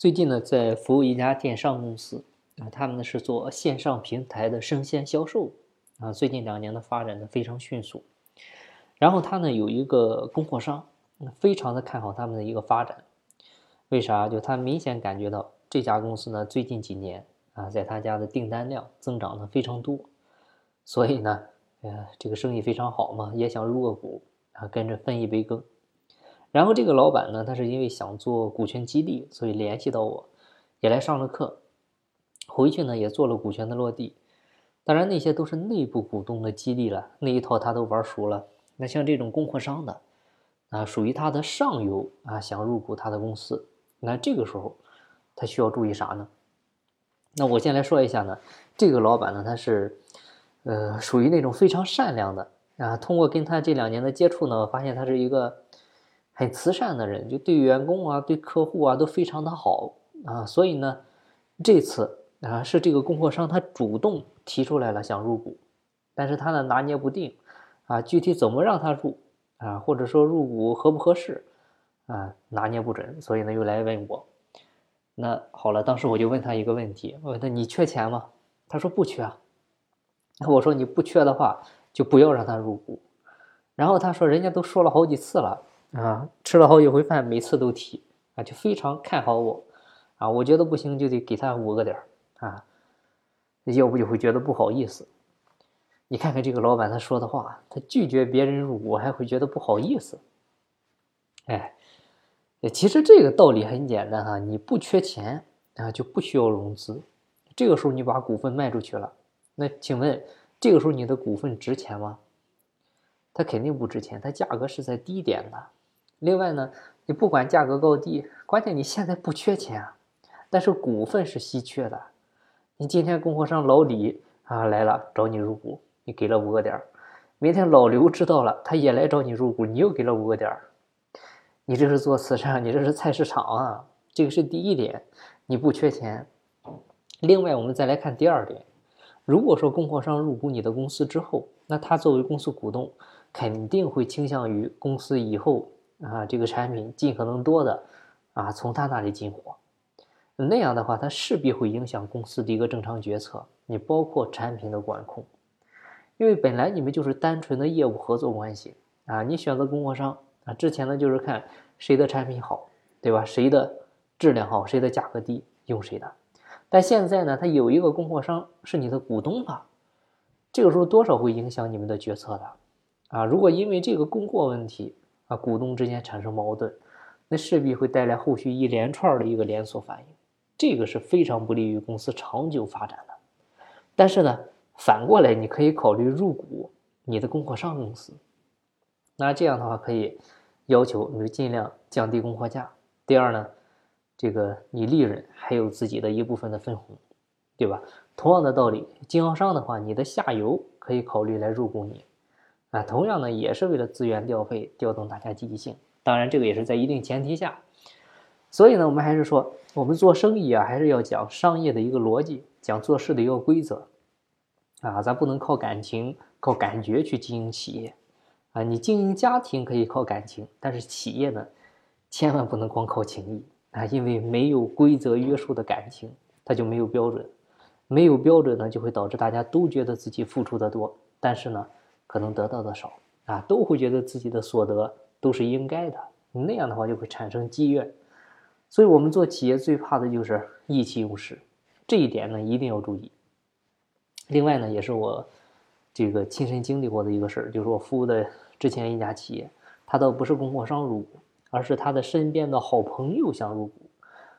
最近呢，在服务一家电商公司啊，他们呢是做线上平台的生鲜销售啊，最近两年的发展呢非常迅速。然后他呢有一个供货商，非常的看好他们的一个发展。为啥？就他明显感觉到这家公司呢，最近几年啊，在他家的订单量增长的非常多，所以呢，呃，这个生意非常好嘛，也想入个股啊，跟着分一杯羹。然后这个老板呢，他是因为想做股权激励，所以联系到我，也来上了课，回去呢也做了股权的落地。当然那些都是内部股东的激励了，那一套他都玩熟了。那像这种供货商的啊，属于他的上游啊，想入股他的公司。那这个时候，他需要注意啥呢？那我先来说一下呢，这个老板呢，他是，呃，属于那种非常善良的啊。通过跟他这两年的接触呢，我发现他是一个很慈善的人，就对员工啊、对客户啊都非常的好啊。所以呢，这次啊是这个供货商他主动提出来了想入股，但是他呢拿捏不定啊，具体怎么让他入啊，或者说入股合不合适？啊，拿捏不准，所以呢又来问我。那好了，当时我就问他一个问题，我问他你缺钱吗？他说不缺。那我说你不缺的话，就不要让他入股。然后他说人家都说了好几次了啊，吃了好几回饭，每次都提啊，就非常看好我啊。我觉得不行就得给他五个点啊，要不就会觉得不好意思。你看看这个老板他说的话，他拒绝别人入股还会觉得不好意思，哎。其实这个道理很简单哈，你不缺钱啊，就不需要融资。这个时候你把股份卖出去了，那请问这个时候你的股份值钱吗？它肯定不值钱，它价格是在低点的。另外呢，你不管价格高低，关键你现在不缺钱啊，但是股份是稀缺的。你今天供货商老李啊来了找你入股，你给了五个点儿；明天老刘知道了，他也来找你入股，你又给了五个点儿。你这是做慈善，你这是菜市场啊！这个是第一点，你不缺钱。另外，我们再来看第二点，如果说供货商入股你的公司之后，那他作为公司股东，肯定会倾向于公司以后啊这个产品尽可能多的啊从他那里进货。那样的话，他势必会影响公司的一个正常决策，你包括产品的管控，因为本来你们就是单纯的业务合作关系啊，你选择供货商。啊，之前呢就是看谁的产品好，对吧？谁的质量好，谁的价格低，用谁的。但现在呢，他有一个供货商是你的股东了，这个时候多少会影响你们的决策的啊。如果因为这个供货问题啊，股东之间产生矛盾，那势必会带来后续一连串的一个连锁反应，这个是非常不利于公司长久发展的。但是呢，反过来你可以考虑入股你的供货商公司。那这样的话，可以要求你尽量降低供货价。第二呢，这个你利润还有自己的一部分的分红，对吧？同样的道理，经销商的话，你的下游可以考虑来入股你，啊，同样呢也是为了资源调配，调动大家积极性。当然，这个也是在一定前提下。所以呢，我们还是说，我们做生意啊，还是要讲商业的一个逻辑，讲做事的一个规则，啊，咱不能靠感情、靠感觉去经营企业。啊，你经营家庭可以靠感情，但是企业呢，千万不能光靠情谊啊！因为没有规则约束的感情，它就没有标准，没有标准呢，就会导致大家都觉得自己付出的多，但是呢，可能得到的少啊，都会觉得自己的所得都是应该的，那样的话就会产生积怨。所以我们做企业最怕的就是意气用事，这一点呢一定要注意。另外呢，也是我。这个亲身经历过的一个事儿，就是我服务的之前一家企业，他倒不是供货商入股，而是他的身边的好朋友想入股。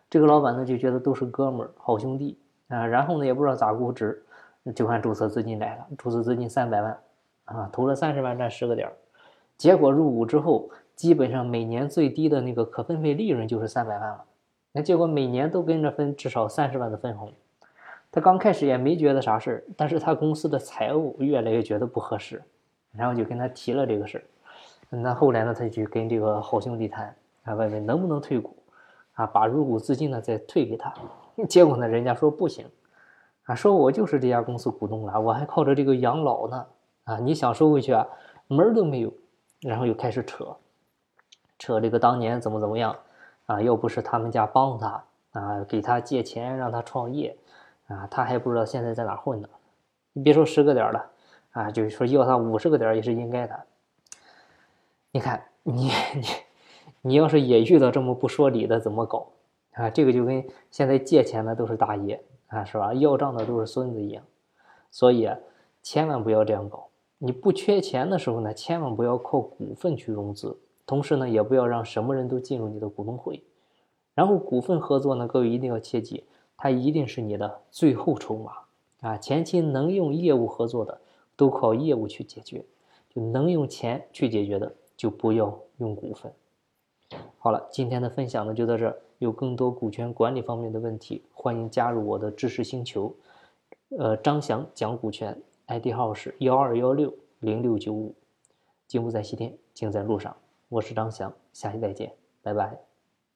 这个老板呢就觉得都是哥们儿、好兄弟啊，然后呢也不知道咋估值，就看注册资金来了，注册资金三百万，啊，投了三十万占十个点儿，结果入股之后，基本上每年最低的那个可分配利润就是三百万了，那结果每年都跟着分至少三十万的分红。他刚开始也没觉得啥事儿，但是他公司的财务越来越觉得不合适，然后就跟他提了这个事儿。那后来呢，他就跟这个好兄弟谈，啊，问问能不能退股，啊，把入股资金呢再退给他。结果呢，人家说不行，啊，说我就是这家公司股东了，我还靠着这个养老呢，啊，你想收回去啊，门都没有。然后又开始扯，扯这个当年怎么怎么样，啊，要不是他们家帮他，啊，给他借钱让他创业，啊，他还不知道现在在哪混呢。你别说十个点了，啊，就是说要他五十个点也是应该的。你看，你你你要是也遇到这么不说理的，怎么搞？啊，这个就跟现在借钱的都是大爷啊，是吧？要账的都是孙子一样。所以，千万不要这样搞。你不缺钱的时候呢，千万不要靠股份去融资，同时呢，也不要让什么人都进入你的股东会。然后股份合作呢，各位一定要切记，它一定是你的最后筹码啊！前期能用业务合作的，都靠业务去解决；就能用钱去解决的，就不要用股份。好了，今天的分享呢就到这儿。有更多股权管理方面的问题，欢迎加入我的知识星球。呃，张翔讲股权，ID 号是幺二幺六零六九五。金不在西天，静在路上。我是张翔，下期再见，拜拜。